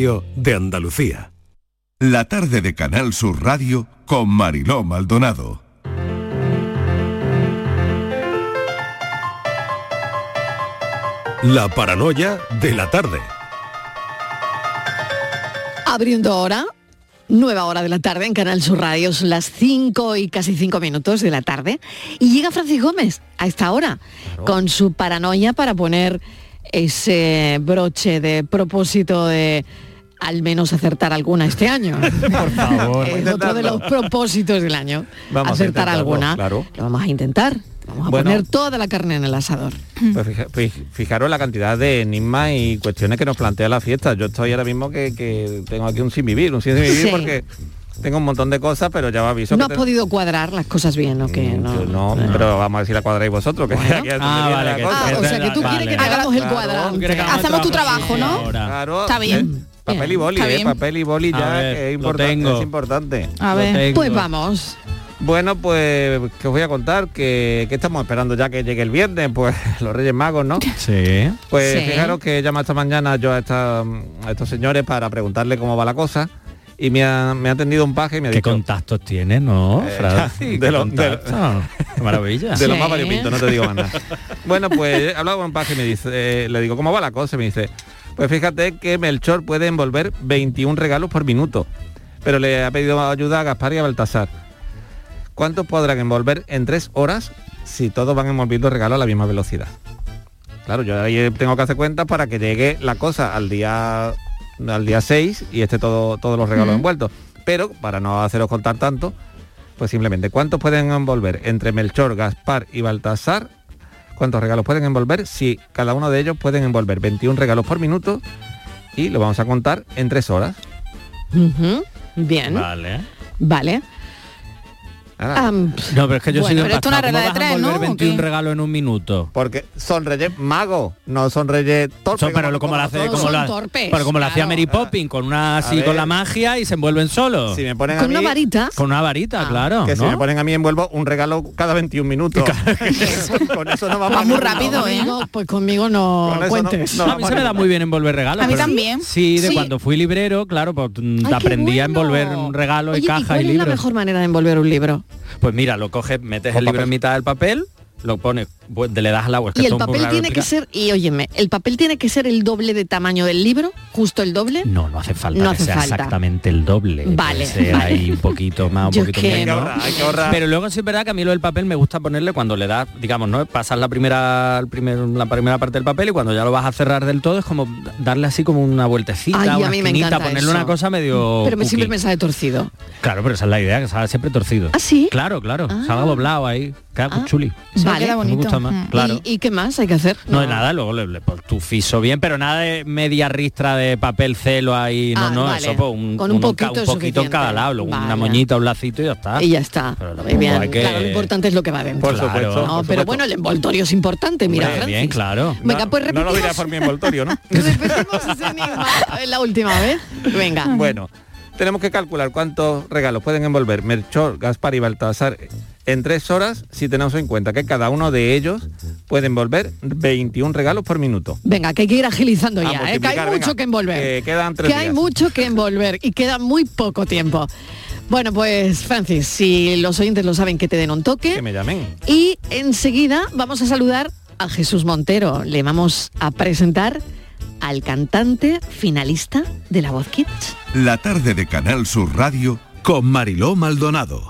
de Andalucía. La tarde de Canal Sur Radio con Mariló Maldonado. La paranoia de la tarde. Abriendo ahora, nueva hora de la tarde en Canal Sur Radio, son las 5 y casi 5 minutos de la tarde. Y llega Francis Gómez a esta hora con su paranoia para poner ese broche de propósito de al menos acertar alguna este año. Por favor. es otro de los propósitos del año. Vamos a acertar alguna. claro. Lo vamos a intentar. Vamos a Bueno. poner toda la carne en el asador. Pues fija- fij- fijaros la cantidad de enigmas y cuestiones que nos plantea la fiesta. Yo estoy ahora mismo que, que tengo aquí un sin vivir, un sin vivir Sí. porque tengo un montón de cosas, pero ya os aviso No que has te- podido cuadrar las cosas bien, ¿o qué? Mm, No, no, pero vamos a ver si la cuadráis vosotros, que aquí es donde Ah, vale, que-. Ah, o sea que tú quieres que te hagamos el. Hacemos tu trabajo, ¿no? Claro. Está bien. Papel y boli, eh, papel y boli ya, ver, que es lo importante, tengo. es importante. A ver. Pues vamos. Bueno, pues que os voy a contar que, que estamos esperando ya que llegue el viernes, pues los Reyes Magos, ¿no? Sí. Pues Sí. fijaros que llama esta mañana yo a, esta- a estos señores para preguntarle cómo va la cosa y me ha, me ha atendido un paje y me ha ¿Qué dicho contactos tienes, no, Eh, Francis? de ¿Qué lo- de lo- contactos? Qué maravilla. de lo Sí. más variopinto, no te digo más nada. Bueno, pues he hablado con un paje y me dice, eh, le digo, ¿cómo va la cosa? Y me dice, pues fíjate que Melchor puede envolver 21 regalos por minuto, pero le ha pedido ayuda a Gaspar y a Baltasar. ¿Cuántos podrán envolver en tres horas si todos van envolviendo regalos a la misma velocidad? Claro, yo ahí tengo que hacer cuentas para que llegue la cosa al día al día 6 y esté todo, todos los regalos envueltos. Pero para no haceros contar tanto, pues simplemente, ¿cuántos pueden envolver entre Melchor, Gaspar y Baltasar? ¿Cuántos regalos pueden envolver? Si cada uno de ellos pueden envolver 21 regalos por minuto y lo vamos a contar en tres horas. Bien. Vale. Vale. Am, No, pero es que yo Bueno, soy pero esto es una ¿Cómo regla de vas a tres, envolver ¿no? 21 ¿O qué? regalos en un minuto? porque son reyes magos, no son reyes torpes. Son- pero como, lo hace, todos como son la, torpes, pero como lo hacía. Mary Poppins, con una así con la magia y se envuelven solos. Si me ponen a con mí, una varita. Con una varita, Ah. claro. que si me ponen a mí envuelvo un regalo cada 21 minutos. con eso no vamos Va a muy rápido. ¿eh? Pues conmigo no Con cuentes. no- No, a mí se me da muy bien envolver regalos. A mí también. Sí, de cuando fui librero, claro, pues aprendí a envolver un regalo y cuál y es la mejor manera de envolver un libro? Pues mira, lo coges, metes el libro en mitad del papel, lo pones, pues, le das al agua. es que Y el papel tiene que ser, y óyeme, ¿el papel tiene que ser el doble de tamaño del libro? ¿Justo el doble? No, no hace falta No que hace sea falta. exactamente el doble. Vale, vale. ahí un poquito más, un Yo poquito que menos. ahorrar, hay que ahorrar. Pero luego sí es verdad que a mí lo del papel me gusta ponerle cuando le das, digamos, ¿no? Pasas la primera, el primer- la primera parte del papel y cuando ya lo vas a cerrar del todo es como darle así como una vueltecita, Ay, a una mí me encanta ponerle eso. una cosa medio. Pero me siempre me sale torcido. Claro, pero esa es la idea, que salga siempre torcido. ¿Ah, sí? Claro, claro. Ah. Salga doblado ahí. Queda Ah. chuli. Vale. queda Me gusta más. Mm. Claro. ¿Y, y qué más hay que hacer? No, de nada, luego le, le pones tu fiso bien, pero nada de media ristra de papel celo ahí, no, Ah, no, vale. eso pues, un, Con un en poquito un poquito en cada lado, una moñita, un lacito y ya está. Y ya está. Pero bien. que- Claro, lo importante es lo que va dentro. Por Claro. supuesto. No, por pero supuesto. bueno, el envoltorio es importante, mira, Hombre, Francis. bien, claro. Venga, No- pues No repetimos, lo dirás por mi envoltorio, ¿no? repetimos ese enigma la última vez. Venga. Bueno, tenemos que calcular cuántos regalos pueden envolver Melchor, Gaspar y Baltasar en tres horas si tenemos en cuenta que cada uno de ellos puede envolver 21 regalos por minuto. Venga, que hay que ir agilizando A ya, ¿eh? que hay mucho venga, que envolver. que quedan tres Que hay mucho que envolver y queda muy poco tiempo. Bueno, pues Francis, si los oyentes lo saben, que te den un toque. Que me llamen. Y enseguida vamos a saludar a Jesús Montero. Le vamos a presentar al cantante finalista de La Voz Kids. La tarde de Canal Sur Radio Con Mariló Maldonado.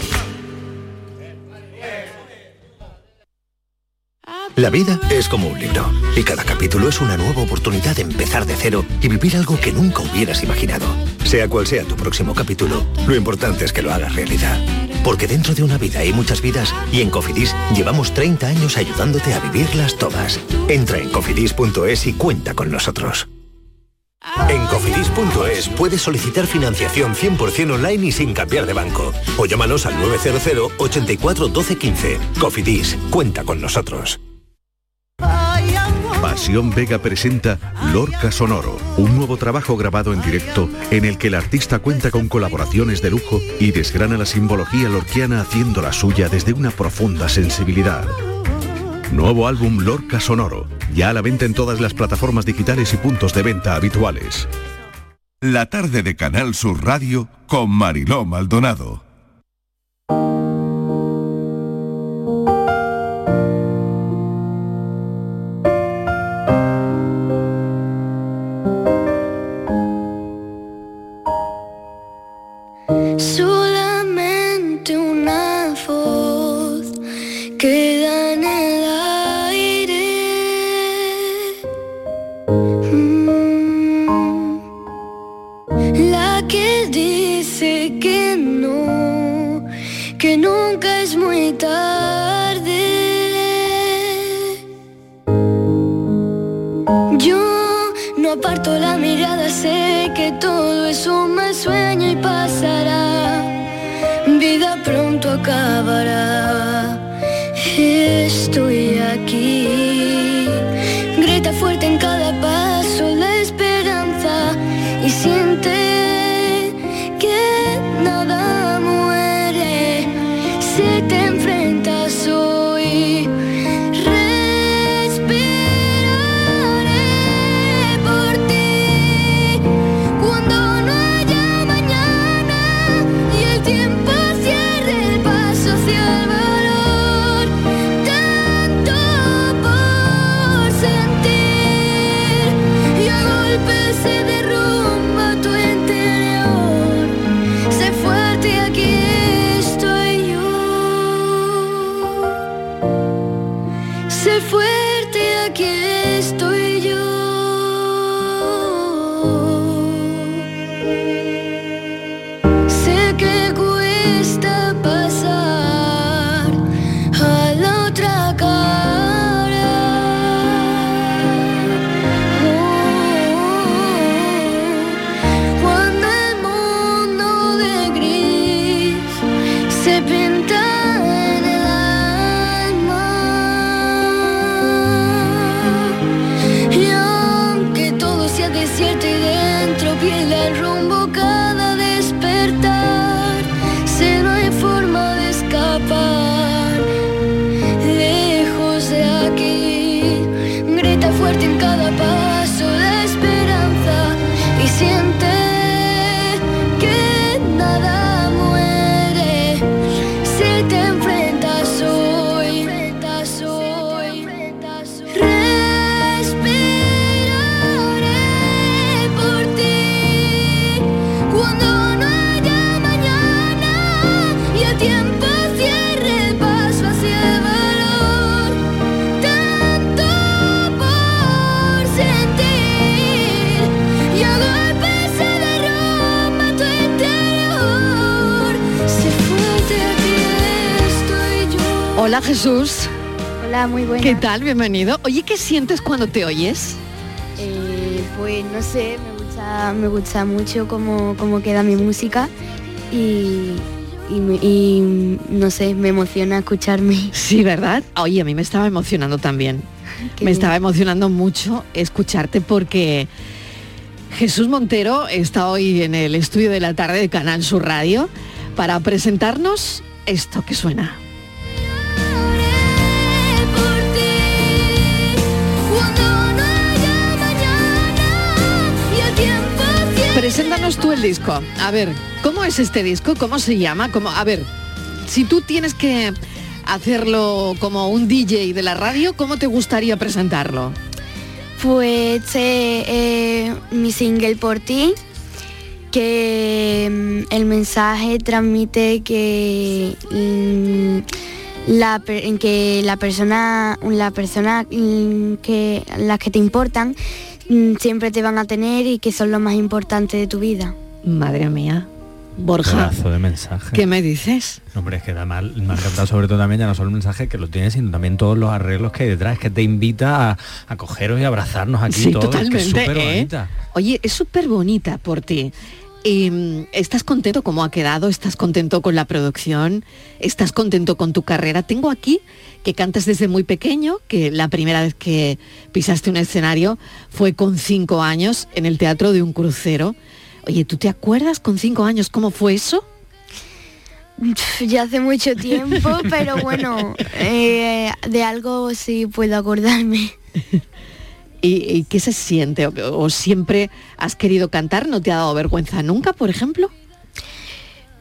La vida es como un libro y cada capítulo es una nueva oportunidad de empezar de cero y vivir algo que nunca hubieras imaginado. Sea cual sea tu próximo capítulo, lo importante es que lo hagas realidad. Porque dentro de una vida hay muchas vidas y en Cofidis llevamos 30 años ayudándote a vivirlas todas. Entra en cofidis.es y cuenta con nosotros. En cofidis.es puedes solicitar financiación 100% online y sin cambiar de banco. O llámanos al 900 84 12 15. Cofidis, cuenta con nosotros. Vega presenta Lorca Sonoro, un nuevo trabajo grabado en directo en el que el artista cuenta con colaboraciones de lujo y desgrana la simbología lorquiana haciendo la suya desde una profunda sensibilidad. Nuevo álbum Lorca Sonoro, ya a la venta en todas las plataformas digitales y puntos de venta habituales. La tarde de Canal Sur Radio con Mariló Maldonado. Hola Jesús. Hola, muy buena. ¿Qué tal? Bienvenido. Oye, ¿qué sientes cuando te oyes? Eh, pues no sé, me gusta, me gusta mucho cómo, cómo queda mi música y, y, me- y, no sé, me emociona escucharme. Sí, ¿verdad? Oye, a mí me estaba emocionando también. Qué me bien. estaba emocionando mucho escucharte porque Jesús Montero está hoy en el estudio de la tarde de Canal Sur Radio para presentarnos esto que suena. Preséntanos tú el disco. A ver, ¿cómo es este disco? ¿Cómo se llama? ¿Cómo? A ver, si tú tienes que hacerlo como un DJ de la radio, ¿cómo te gustaría presentarlo? Pues este eh, mi single por ti, que mm, el mensaje transmite que mm, la, que la persona, la persona mm, que las que te importan siempre te van a tener y que son lo más importante de tu vida. Madre mía. Borja, Pedazo de mensaje. ¿qué me dices? No, Hombre, es que además me ha encantado sobre todo también ya no solo el mensaje que lo tiene, sino también todos los arreglos que hay detrás, que te invita a, a cogeros y abrazarnos aquí Sí, todos, totalmente. que es súper ¿eh? bonita. Oye, es súper bonita por ti. Y, mm, ¿Estás contento cómo ha quedado? ¿Estás contento con la producción? ¿Estás contento con tu carrera? Tengo aquí que cantas desde muy pequeño, que la primera vez que pisaste un escenario fue con cinco años en el Teatro de un Crucero. Oye, ¿tú te acuerdas con cinco años cómo fue eso? Ya hace mucho tiempo, pero bueno, eh, de algo sí puedo acordarme. ¿Y, y qué se siente? ¿O, o siempre has querido cantar? ¿No te ha dado vergüenza nunca, por ejemplo?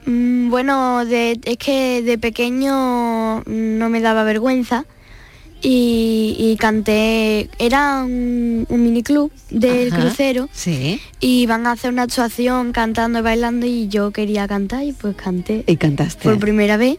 Mm, Bueno, de- es que de pequeño no me daba vergüenza y, y canté, era un, un miniclub del Ajá, crucero Sí. y van a hacer una actuación cantando y bailando y yo quería cantar y pues canté Y cantaste. por primera vez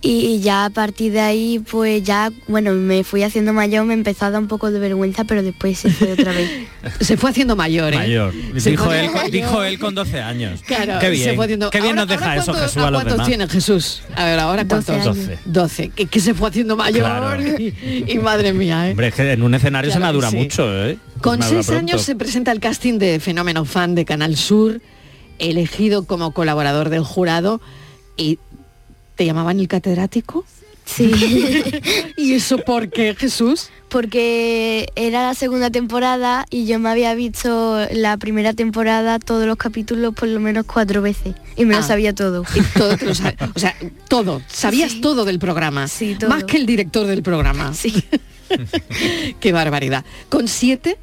y ya a partir de ahí pues ya, bueno, me fui haciendo mayor, me empezó a dar un poco de vergüenza pero después se fue otra vez. Se fue haciendo mayor, ¿eh? Mayor. Se Dijo él, con- dijo mayor. él con 12 años. Claro, qué se bien. fue haciendo- Qué bien Ahora- nos deja eso cuántos- Jesús a los ¿Cuántos tiene Jesús? A ver, ahora 12 cuántos? años. 12. 12. Que, que se fue haciendo mayor Claro. y, y madre mía, ¿eh? Hombre, es que en un escenario se Claro madura sí. mucho, ¿eh? Con seis pronto. años se presenta el casting de Fenómeno Fan de Canal Sur, elegido como colaborador del jurado y te llamaban el catedrático. Sí. ¿Y eso por qué, Jesús? porque era la segunda temporada y yo me había visto la primera temporada todos los capítulos por lo menos cuatro veces y me Ah. lo sabía todo. Y todo te lo sabe- o sea, todo. Sabías Sí. todo del programa. Sí, todo. Más que el director del programa. Sí. Qué barbaridad. Con siete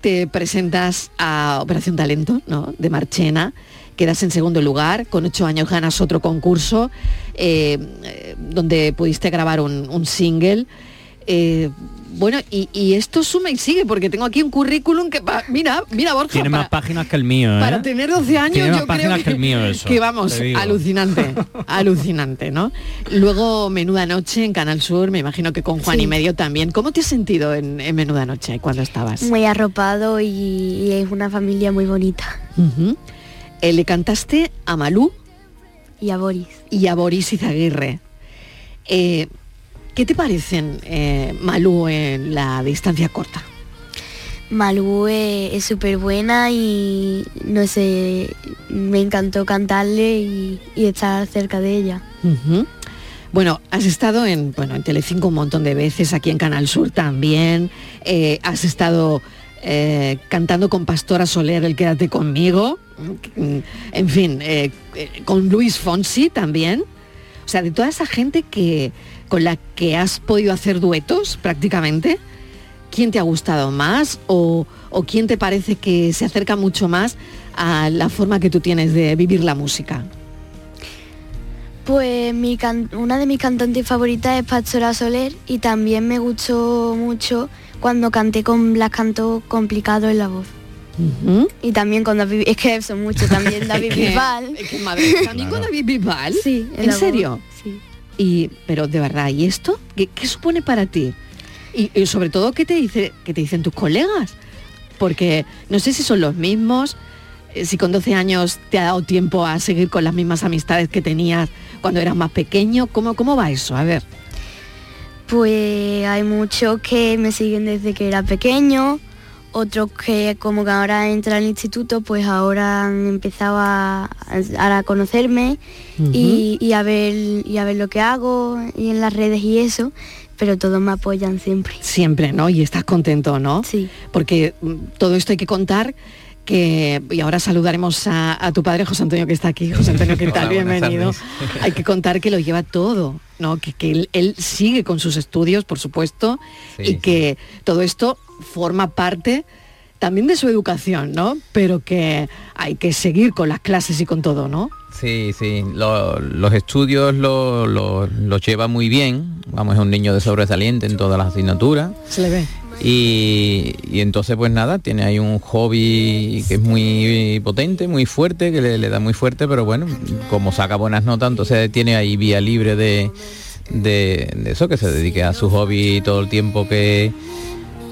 te presentas a Operación Talento, ¿no? De Marchena. Quedas en segundo lugar. Con ocho años ganas otro concurso eh, donde pudiste grabar un, un single. Eh, bueno, y, y esto suma y sigue, porque tengo aquí un currículum que, pa- mira, mira Borja, Tiene para- más páginas que el mío, ¿eh? para tener 12 años Tiene más yo páginas creo que el mío eso, que vamos, alucinante, alucinante, ¿no? Luego Menuda Noche en Canal Sur, me imagino que con Juan Sí. y Medio también. ¿Cómo te has sentido en, en Menuda Noche cuando estabas? Muy arropado y, y es una familia muy bonita. Eh, le cantaste a Malú Y a Boris. y a Boris Izaguirre. Eh, ¿Qué te parecen eh, Malú en la distancia corta? Malú es es súper buena y no sé, me encantó cantarle y, y estar cerca de ella. Bueno, has estado en, bueno, en Telecinco un montón de veces, aquí en Canal Sur también. eh, has estado eh, cantando con Pastora Soler, el Quédate conmigo. En fin, eh, eh, con Luis Fonsi también. O sea, de toda esa gente que con la que has podido hacer duetos prácticamente, ¿quién te ha gustado más o, o quién te parece que se acerca mucho más a la forma que tú tienes de vivir la música? Pues mi can- una de mis cantantes favoritas es Pastora Soler y también me gustó mucho cuando canté con Blas Canto complicado en la voz. Y también con David, es que son muchos también, David Bisbal. es que, madre, ¿También con David Bisbal? Sí, ¿En serio? Sí. Y, pero de verdad, ¿y esto? ¿Qué, qué supone para ti? Y, y sobre todo, ¿qué te, dice, ¿qué te dicen tus colegas? Porque no sé si son los mismos, eh, si con 12 años te ha dado tiempo a seguir con las mismas amistades que tenías cuando eras más pequeño. ¿Cómo, cómo va eso? A ver. Pues hay muchos que me siguen desde que era pequeño, otros que como que ahora entra al instituto, pues ahora han empezado a, a- a conocerme y, y a ver y a ver lo que hago y en las redes y eso, pero todos me apoyan siempre. Siempre, ¿no? Y estás contento, ¿no? Sí. Porque mm, todo esto hay que contar que, y ahora saludaremos a, a tu padre José Antonio que está aquí. José Antonio, ¿qué tal? Bienvenido. tardes. Hay que contar que lo lleva todo, ¿no? Que, que él, él sigue con sus estudios, por supuesto, Sí, y que todo esto forma parte también de su educación, ¿no? Pero que hay que seguir con las clases y con todo, ¿no? Sí, sí, lo- los estudios lo- lo- los lleva muy bien, vamos, es un niño de sobresaliente en todas las asignaturas Se le ve. y, y entonces pues nada, tiene ahí un hobby que es muy potente, muy fuerte, que le, le da muy fuerte, pero bueno, como saca buenas notas, entonces tiene ahí vía libre de, de, de eso, que se dedique a su hobby todo el tiempo que,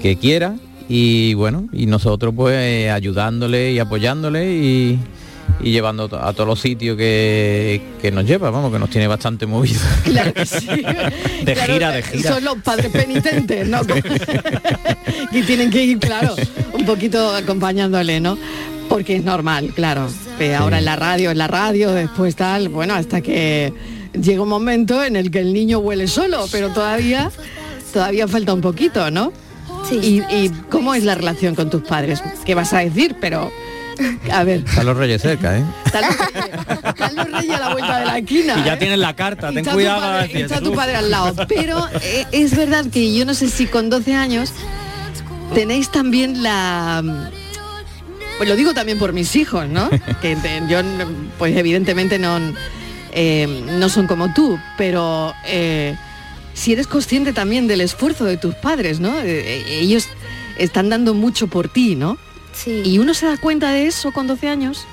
que quiera y bueno, y nosotros pues ayudándole y apoyándole y, y llevando a todos los sitios que, que nos lleva, vamos, que nos tiene bastante movido. Claro que sí. De Claro, gira, de gira. Son los padres penitentes, ¿no? que tienen que ir, claro, un poquito acompañándole, ¿no? Porque es normal, claro. que ahora en la radio, en la radio, después tal, bueno, hasta que llega un momento en el que el niño huele solo, pero todavía, todavía falta un poquito, ¿no? Sí. ¿Y, y cómo es la relación con tus padres? ¿Qué vas a decir? Pero, a ver, Están los reyes cerca, ¿eh? están los, reyes a la vuelta de la esquina. Y ya ¿eh? tienes la carta, ten Está tu cuidado. padre- está tu padre al lado. Pero eh, es verdad que yo no sé si con 12 años tenéis también la... Pues lo digo también por mis hijos, ¿no? Que te- yo, pues evidentemente no, eh, no son como tú, pero eh, si eres consciente también del esfuerzo de tus padres, ¿no? Eh, eh, ellos están dando mucho por ti, ¿no? Sí. ¿Y uno se da cuenta de eso con 12 años?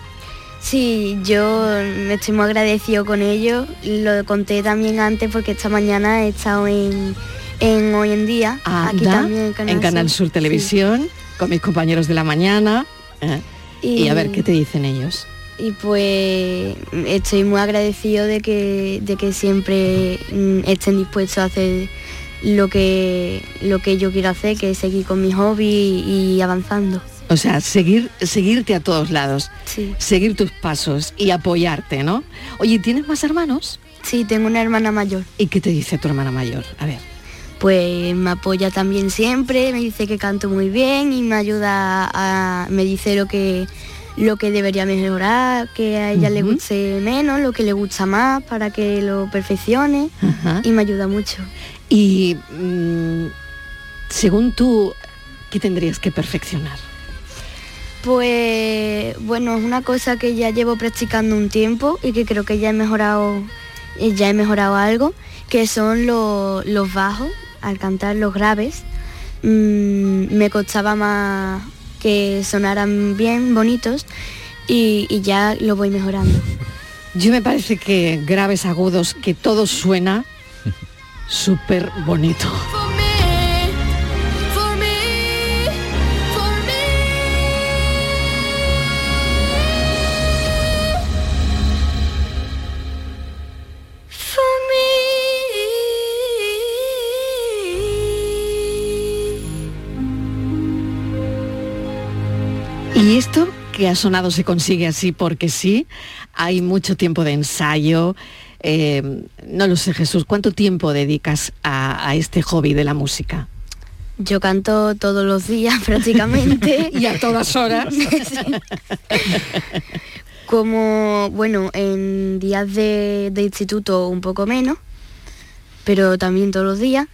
Sí, yo me estoy muy agradecido con ellos. Lo conté también antes porque esta mañana he estado en, en Hoy en Día, aquí Anda, también en Canal Sur Televisión, con mis compañeros de la mañana. ¿eh? Y, a ver, ¿qué te dicen ellos? Y pues estoy muy agradecido de que, de que siempre mm, estén dispuestos a hacer lo que, lo que yo quiero hacer, que es seguir con mi hobby y avanzando. O sea, seguir, seguirte a todos lados, Sí. seguir tus pasos y apoyarte, ¿no? Oye, ¿tienes más hermanos? Sí, tengo una hermana mayor. ¿Y qué te dice tu hermana mayor? A ver. Pues me apoya también siempre, me dice que canto muy bien y me ayuda a, me dice lo que lo que debería mejorar, que a ella le guste menos, lo que le gusta más para que lo perfeccione y me ayuda mucho. Y mm, según tú, ¿qué tendrías que perfeccionar? Pues bueno, es una cosa que ya llevo practicando un tiempo y que creo que ya he mejorado, eh, ya he mejorado algo, que son lo- los bajos, al cantar los graves. Mm, me costaba más que sonaran bien, bonitos, y, y ya lo voy mejorando. Yo me parece que graves agudos, que todo suena súper bonito. Y esto que ha sonado se consigue así porque sí, hay mucho tiempo de ensayo. eh, no lo sé, Jesús, ¿cuánto tiempo dedicas a, a este hobby de la música? Yo canto todos los días prácticamente. Y a todas horas. Como, bueno, en días de, de instituto un poco menos, pero también todos los días.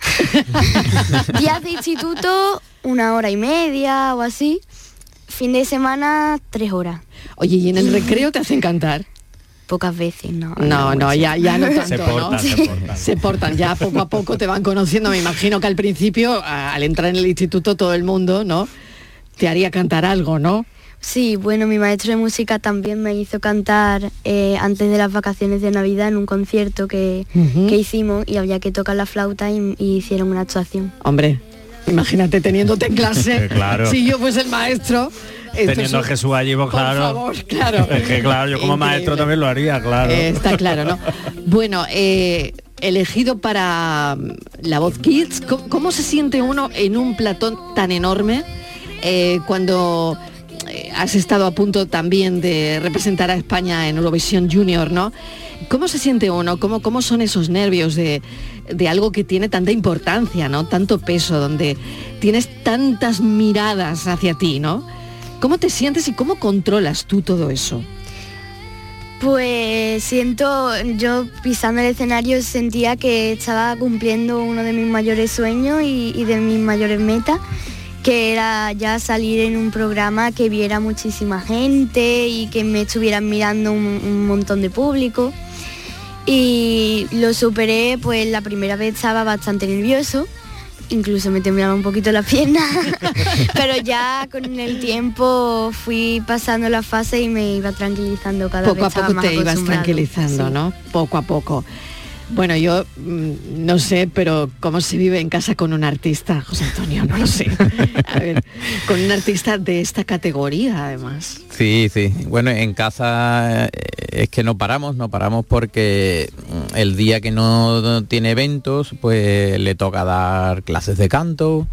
días de instituto una hora y media o así. Fin de semana tres horas. Oye, ¿y en el recreo te hacen cantar? Pocas veces, no. No, no, ya, ya no tanto, Se portan, ¿no? se portan. Se portan, ya poco a poco te van conociendo. Me imagino que al principio, al entrar en el instituto, todo el mundo, ¿no? Te haría cantar algo, ¿no? Sí, bueno, mi maestro de música también me hizo cantar eh, antes de las vacaciones de Navidad en un concierto que, que hicimos y había que tocar la flauta y, y hicieron una actuación. Hombre, imagínate teniéndote en clase. Claro. Si yo fuese el maestro. Teniendo a es- Jesús allí, pues Por claro. favor, claro. Es que claro, yo como Increíble. maestro también lo haría, claro. Eh, está claro, ¿no? Bueno, eh, elegido para mm, la voz Kids, ¿cómo, cómo se siente uno en un platón tan enorme eh, cuando has estado a punto también de representar a España en Eurovisión Junior, ¿no? ¿Cómo se siente uno? ¿Cómo, cómo son esos nervios de, de algo que tiene tanta importancia, ¿no? Tanto peso, donde tienes tantas miradas hacia ti, ¿no? ¿Cómo te sientes y cómo controlas tú todo eso? Pues siento, yo pisando el escenario sentía que estaba cumpliendo uno de mis mayores sueños y, de mis mayores metas, que era ya salir en un programa que viera muchísima gente y que me estuvieran mirando un montón de público. Y lo superé, pues la primera vez estaba bastante nervioso, incluso me temblaba un poquito la pierna, pero ya con el tiempo fui pasando la fase y me iba tranquilizando cada poco vez. a estaba poco te ibas tranquilizando, Sí. ¿no? Poco a poco. Bueno, yo mm, no sé, pero cómo se vive en casa con un artista, José Antonio, no lo sé. A ver, con un artista de esta categoría, además. Sí, sí. Bueno, en casa eh, es que no paramos, no paramos porque mm, el día que no tiene eventos, pues le toca dar clases de canto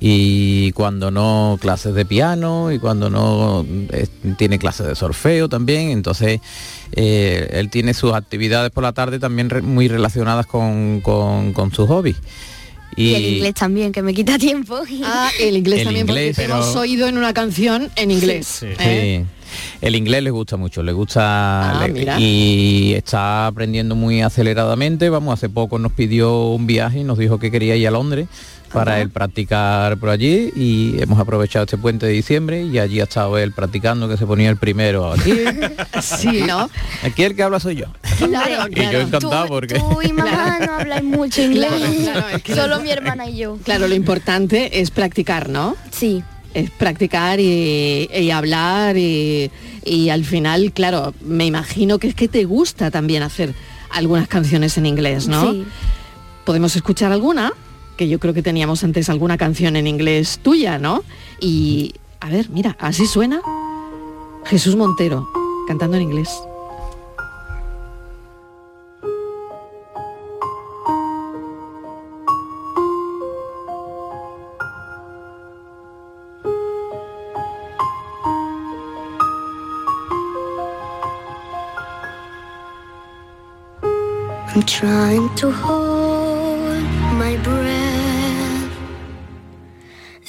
y cuando no clases de piano y cuando no eh, tiene clases de solfeo también. Entonces eh, él tiene sus actividades por la tarde también re- muy relacionadas con, con- con sus hobbies. Y, el inglés también, que me quita tiempo. Ah, el inglés El también, inglés, porque te pero- hemos oído en una canción en inglés. ¿eh? Sí. El inglés le gusta mucho, le gusta Ah, le- y está aprendiendo muy aceleradamente. Vamos, hace poco nos pidió un viaje y nos dijo que quería ir a Londres para él practicar por allí y hemos aprovechado este puente de diciembre y allí ha estado él practicando que se ponía el primero aquí. Sí, ¿no? Aquí el que habla soy yo. Claro, Y yo encantado porque Tú y mamá no habláis mucho inglés. Claro, claro, es que- Solo mi hermana y yo. Claro, lo importante es practicar, ¿no? Sí. Es practicar y, y hablar y, y al final, claro, me imagino que es que te gusta también hacer algunas canciones en inglés, ¿no? Sí. ¿Podemos escuchar alguna? Que yo creo que teníamos antes alguna canción en inglés tuya, ¿no? Y, a ver, mira, así suena Jesús Montero, cantando en inglés.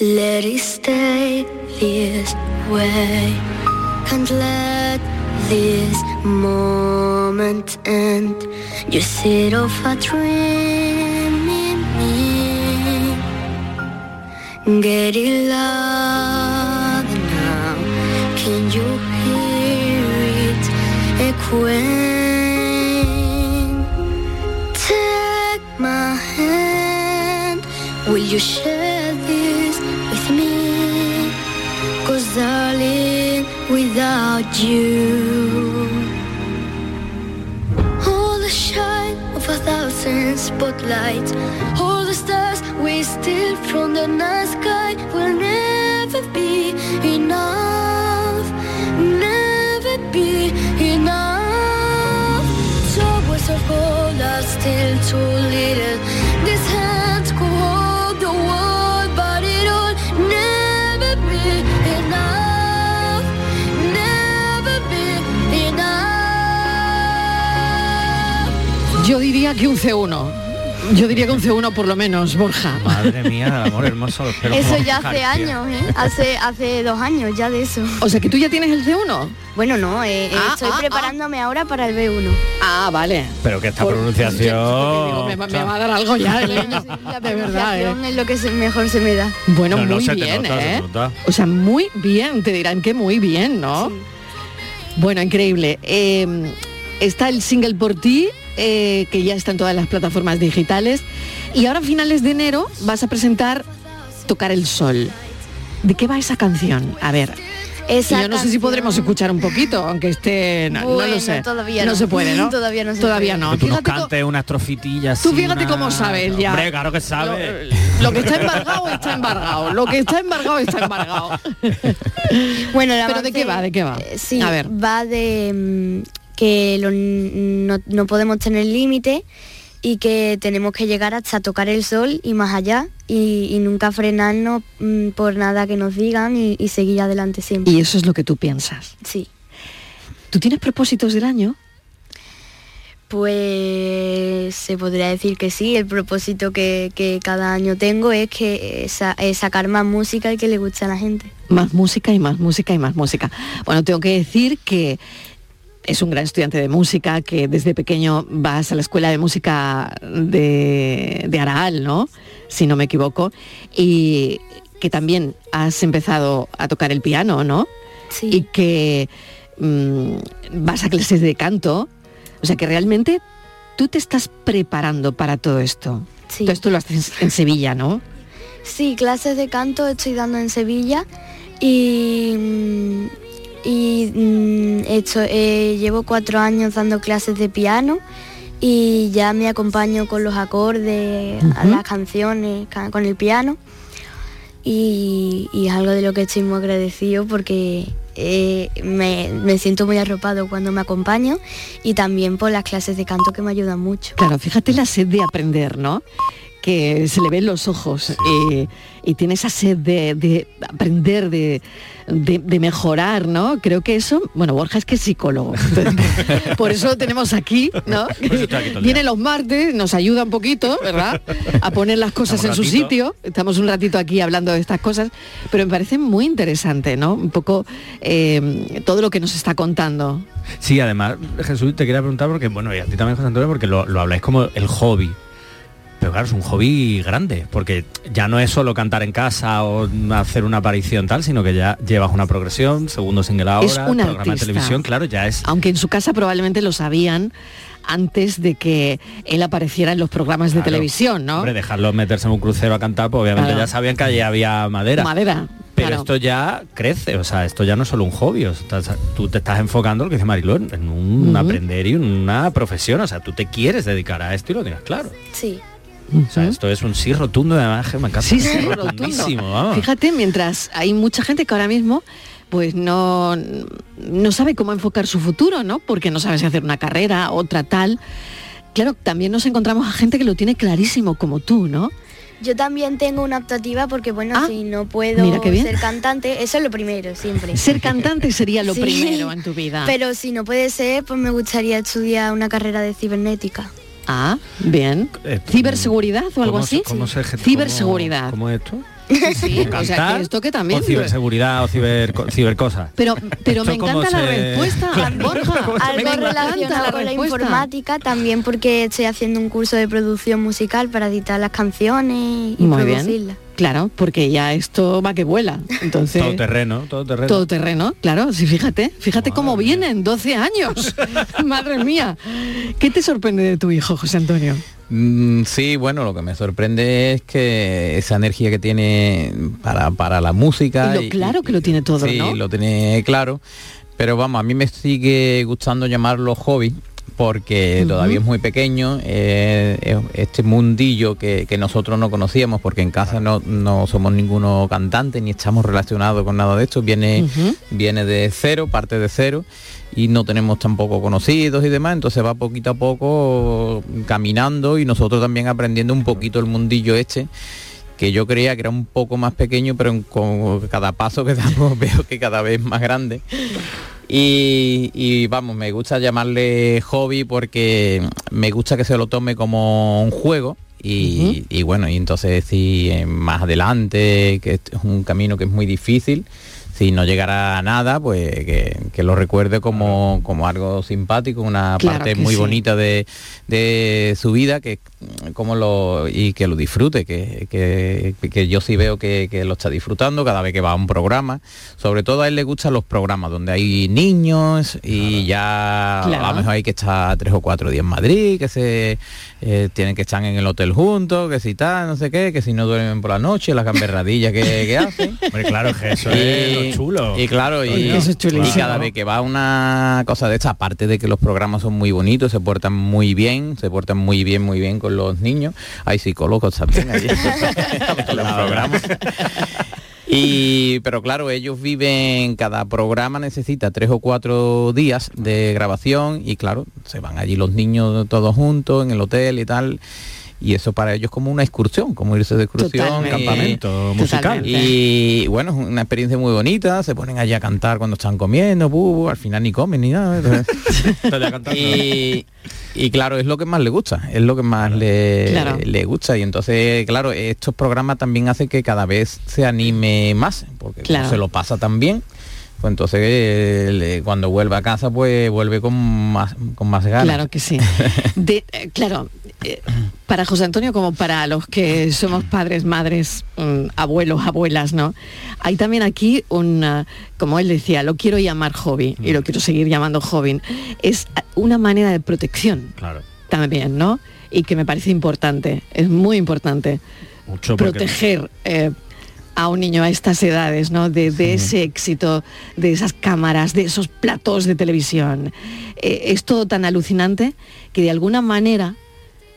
Let it stay this way. Can't let this moment end. You sit off a dream in me. Get it loud now. Can you hear it echoing? Take my hand. Will you without you, all the shine of a thousand spotlights, all the stars we steal from the night sky will never be enough, never be enough. Towers of gold are still too little. Yo diría que un C1. Yo diría que un C1 por lo menos, Borja. Madre mía, el amor hermoso. Eso ya hace años, ¿eh? Hace, hace dos años ya de eso. O sea que tú ya tienes el C1. Bueno, no, eh, eh, Ah, estoy ah, preparándome ahora para el B1. Ah, vale. Pero que esta Por- pronunciación... me, va- me va a dar algo ya, el niño. La de verdad, ¿eh? pronunciación es lo que se- mejor se me da. Bueno, No, no, muy se te bien, nota, se ¿eh? nota. O sea, muy bien, te dirán que muy bien, ¿no? Bueno, increíble. Eh, está el single por ti, eh, que ya está en todas las plataformas digitales. Y ahora a finales de enero vas a presentar Tocar el Sol. ¿De qué va esa canción? A ver. Esa yo no sé si podremos escuchar un poquito, aunque esté... No, lo sé. todavía no. no. se puede, ¿no? Todavía no se Todavía puede. no. Que tú nos Fíjate co- cantes unas trofitillas Tú fíjate una- cómo sabes ya. Hombre, claro que sabe. Lo que está embargado está embargado. Lo que está embargado está embargado. Bueno, ¿Pero de qué va? ¿De qué va? eh, Sí, A ver. va de mm, que lo- no, no podemos tener límite y que tenemos que llegar hasta tocar el sol y más allá y, y nunca frenarnos mm, por nada que nos digan y, y seguir adelante siempre. Y eso es lo que tú piensas. Sí. ¿Tú tienes propósitos del año? Pues se podría decir que sí, el propósito que, que cada año tengo es que eh, sa- eh, sacar más música y que le guste a la gente. Más música y más música y más música. Bueno, tengo que decir que es un gran estudiante de música, que desde pequeño vas a la escuela de música de, de Araal, ¿no? Si no me equivoco. Y que también has empezado a tocar el piano, ¿no? Sí. Y que mm, vas a clases de canto. O sea que realmente tú te estás preparando para todo esto. Todo esto lo haces en Sevilla, ¿no? Sí, clases de canto estoy dando en Sevilla y, mm, y mm, he hecho- eh, llevo cuatro años dando clases de piano y ya me acompaño con los acordes, a las canciones, ca- con el piano y, y es algo de lo que estoy muy agradecido porque eh, me, me siento muy arropado cuando me acompaño y también por las clases de canto que me ayudan mucho. Claro, fíjate la sed de aprender, ¿no? Que se le ven los ojos eh, y tiene esa sed de, de aprender, de, de- de mejorar, ¿no? Creo que eso, bueno, Borja es que es psicólogo. Por eso lo tenemos aquí, ¿no? aquí Viene los martes, nos ayuda un poquito, ¿verdad? A poner las cosas en su sitio. Estamos un ratito aquí hablando de estas cosas, pero me parece muy interesante, ¿no? Un poco eh, todo lo que nos está contando. Sí, además, Jesús, te quería preguntar porque, bueno, y a ti también, José Antonio, porque lo, lo habláis como el hobby. Pero claro, es un hobby grande, porque ya no es solo cantar en casa o hacer una aparición tal, sino que ya llevas una progresión, segundo single ahora, Es un programa de televisión, claro, ya es aunque en su casa probablemente lo sabían antes de que él apareciera en los programas de televisión, ¿no? Hombre, dejarlo meterse en un crucero a cantar, pues obviamente Claro. ya sabían que allí había madera. Madera. Pero claro. esto ya crece, o sea, esto ya no es solo un hobby, o sea, tú te estás enfocando, lo que dice Mariló, en un aprender y una profesión, o sea, tú te quieres dedicar a esto y lo tienes claro. Sí. O sea, esto es un sí rotundo, además, que me encanta. Sí, sí, rotundo. rotundísimo, vamos. Fíjate, mientras hay mucha gente que ahora mismo pues no, no sabe cómo enfocar su futuro, ¿no? Porque no sabe si hacer una carrera, otra tal. Claro, también nos encontramos a gente que lo tiene clarísimo como tú, ¿no? Yo también tengo una optativa porque bueno, si no puedo Ah, ser cantante, eso es lo primero siempre. Ser cantante sería lo Sí. primero en tu vida. Pero si no puede ser, pues me gustaría estudiar una carrera de cibernética. Ah, bien. Eh, ¿Ciberseguridad o algo ¿Cómo se- así? se- Ciberseguridad. ¿Cómo, cómo es esto? Sí, o sea, ¿Cantar que esto que también... O ciberseguridad o ciber, co- cibercosas. Pero, pero me Esto encanta la se- respuesta, Borja. Algo relacionado la con la informática, también porque estoy haciendo un curso de producción musical para editar las canciones y Muy bien. producirlas. Claro, porque ya esto va que vuela. Entonces, Todo terreno, todo terreno. todo terreno, claro, sí, fíjate, fíjate cómo vienen, 12 años. Madre mía. ¿Qué te sorprende de tu hijo, José Antonio? Mm, sí, bueno, lo que me sorprende es que esa energía que tiene para, para la música. Y lo claro que lo tiene todo, sí, ¿no? lo tiene claro. Pero vamos, a mí me sigue gustando llamarlo hobby porque todavía es muy pequeño, eh, es este mundillo que, que nosotros no conocíamos porque en casa no, no somos ninguno cantante ni estamos relacionados con nada de esto, viene, viene de cero, parte de cero y no tenemos tampoco conocidos y demás, entonces va poquito a poco caminando y nosotros también aprendiendo un poquito el mundillo este que yo creía que era un poco más pequeño, pero en- con cada paso que damos veo que cada vez más grande. Y, y, vamos, me gusta llamarle hobby porque me gusta que se lo tome como un juego. Y, y bueno, y entonces si eh, más adelante, que es un camino que es muy difícil, si no llegara a nada, pues que, que lo recuerde como, como algo simpático, una Claro parte muy sí. bonita de, de su vida que como lo y que lo disfrute que, que- que yo sí veo que, que lo está disfrutando cada vez que va a un programa sobre todo a él le gustan los programas donde hay niños y ya Claro. a lo mejor hay que estar tres o cuatro días en Madrid que se eh, tienen que estar en el hotel juntos que si tal no sé qué que si no duermen por la noche las gamberradillas que, hacen Hombre, claro que eso es lo chulo. y claro, y, Coño, eso es y chulísimo. cada vez que va una cosa de esta, aparte de que los programas son muy bonitos, se portan muy bien, se portan muy bien, muy bien con los niños, hay psicólogos también allí. en los programas. Y, pero claro, ellos viven, cada programa necesita tres o cuatro días de grabación y claro, se van allí los niños todos juntos en el hotel y tal y eso para ellos como una excursión, como irse de excursión, Totalmente. campamento musical. Totalmente. Y bueno, es una experiencia muy bonita, se ponen allí a cantar cuando están comiendo, al final ni comen ni nada. y, y claro, es lo que más le gusta, es lo que más le, Claro. le gusta. Y entonces, claro, estos programas también hacen que cada vez se anime más, porque Claro. se lo pasa tan bien. Pues entonces eh, cuando vuelve a casa pues vuelve con más con más ganas. Claro que sí. De- eh, claro, eh, para José Antonio como para los que somos padres, madres, mm, abuelos, abuelas, ¿no? Hay también aquí un, ah, como él decía, lo quiero llamar hobby y lo quiero seguir llamando hobby. Es ah, una manera de protección Claro. también, ¿no? Y que me parece importante, es muy importante Mucho proteger eh, a un niño a estas edades, ¿no? De, de ese éxito, de esas cámaras, de esos platos de televisión. Eh, es todo tan alucinante que de alguna manera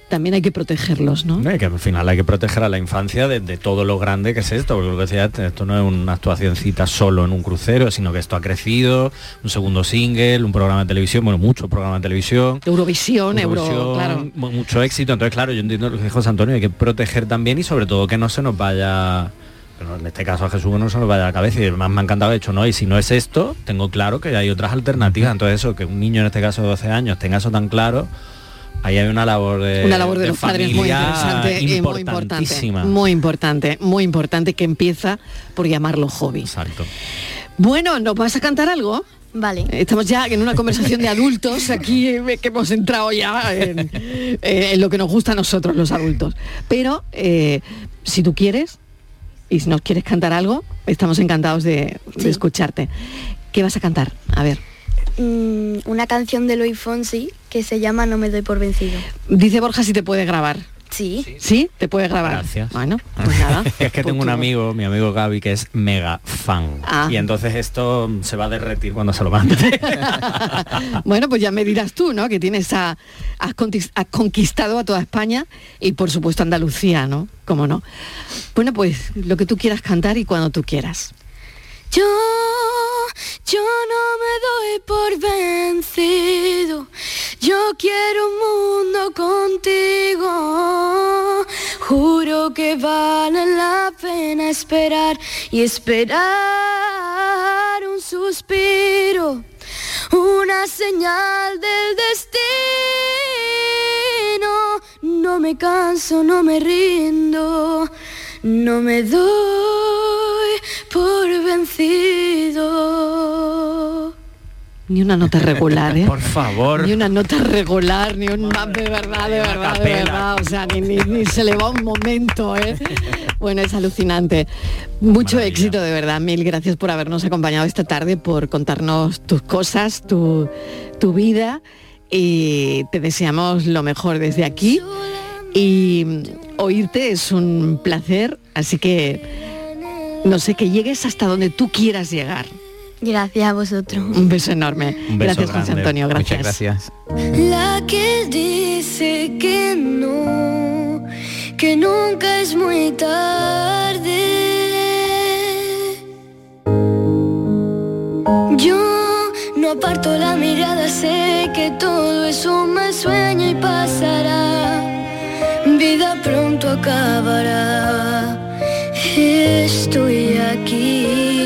también hay que protegerlos, ¿no? No, que al final hay que proteger a la infancia de, de todo lo grande que es esto, porque lo que decía, esto no es una actuacioncita solo en un crucero, sino que esto ha crecido, un segundo single, un programa de televisión, bueno, muchos programas de televisión. Eurovisión, Euro, Eurovisión, claro. mu- mucho éxito. Entonces, claro, yo entiendo lo que José Antonio, hay que proteger también y sobre todo que no se nos vaya, pero en este caso a Jesús no se nos vaya a la cabeza y además me ha encantado hecho, no, y si no es esto, tengo claro que hay otras alternativas. Entonces eso, que un niño en este caso de 12 años tenga eso tan claro, ahí hay una labor de Una labor de, los padres muy interesante y muy importante. Muy importante, muy importante que empieza por llamarlo hobby. Exacto. Bueno, ¿nos vas a cantar algo? Vale. Estamos ya en una conversación de adultos, aquí eh, que hemos entrado ya en, eh, en lo que nos gusta a nosotros los adultos. Pero eh, si tú quieres y si nos quieres cantar algo, estamos encantados de, de escucharte. ¿Qué vas a cantar? A ver. Mm, una canción de Luis Fonsi que se llama No me doy por vencido. Dice Borja si te puede grabar. Sí. ¿Sí? ¿Te puede grabar? Gracias. Bueno, pues nada. es que tengo un amigo, mi amigo Gaby, que es mega fan. Ah. Y entonces esto se va a derretir cuando se lo mande. Bueno, pues ya me dirás tú, ¿no? Que tienes a, has conquistado a toda España y por supuesto Andalucía, ¿no? ¿Cómo no? Bueno, pues lo que tú quieras cantar y cuando tú quieras. Yo, yo no me doy por vencido. Yo quiero un mundo contigo. Juro que vale la pena esperar y esperar un suspiro, una señal del destino. No me canso, no me rindo, no me doy por vencido. Ni una nota regular, ¿eh? Por favor. Ni una nota regular, ni un más de verdad, de verdad, de verdad. O sea, ni, ni- ni se le va un momento, ¿eh? Bueno, es alucinante. Mucho éxito, de verdad. Mil gracias por habernos acompañado esta tarde, por contarnos tus cosas, tu, tu vida. Y te deseamos lo mejor desde aquí. Y oírte es un placer, así que no sé, que llegues hasta donde tú quieras llegar. Gracias a vosotros. Un beso enorme. Un beso gracias, José grande. Antonio. Gracias. Muchas gracias. La que dice que no, que nunca es muy tarde. Yo no aparto la mirada, sé que todo es un mal sueño y pasará. Vida pronto acabará. Estoy aquí.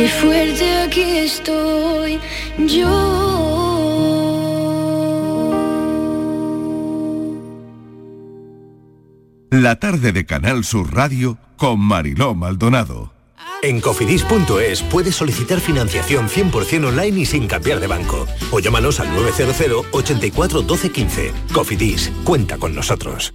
Sé fuerte, aquí estoy yo. La tarde de Canal Sur Radio con Mariló Maldonado. En cofidis.es puedes solicitar financiación 100% online y sin cambiar de banco. O llámanos al 900 84 12 15. Cofidis, cuenta con nosotros.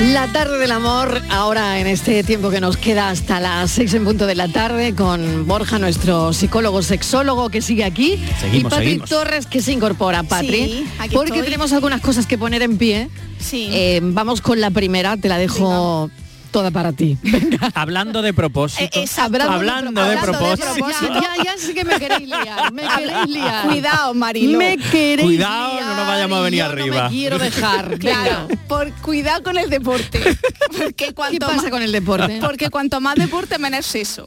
La tarde del amor, ahora en este tiempo que nos queda hasta las 6 en punto de la tarde, con Borja, nuestro psicólogo sexólogo que sigue aquí, Seguimos, y Patri seguimos. Torres que se incorpora, Patri, Sí, porque estoy. tenemos algunas cosas que poner en pie. Sí. Eh, vamos con la primera, te la dejo toda para ti. Hablando de propósito. Eh, exacto. Hablando de propósito. Ya, ya, ya sé que me queréis liar, me queréis liar. Cuidado, Marilo. Me queréis Cuidado, liar no nos vayamos a venir arriba. No me quiero dejar. Claro, por cuidado con el deporte. Porque cuanto ¿Qué pasa más- con el deporte? Porque cuanto más deporte, menos sexo.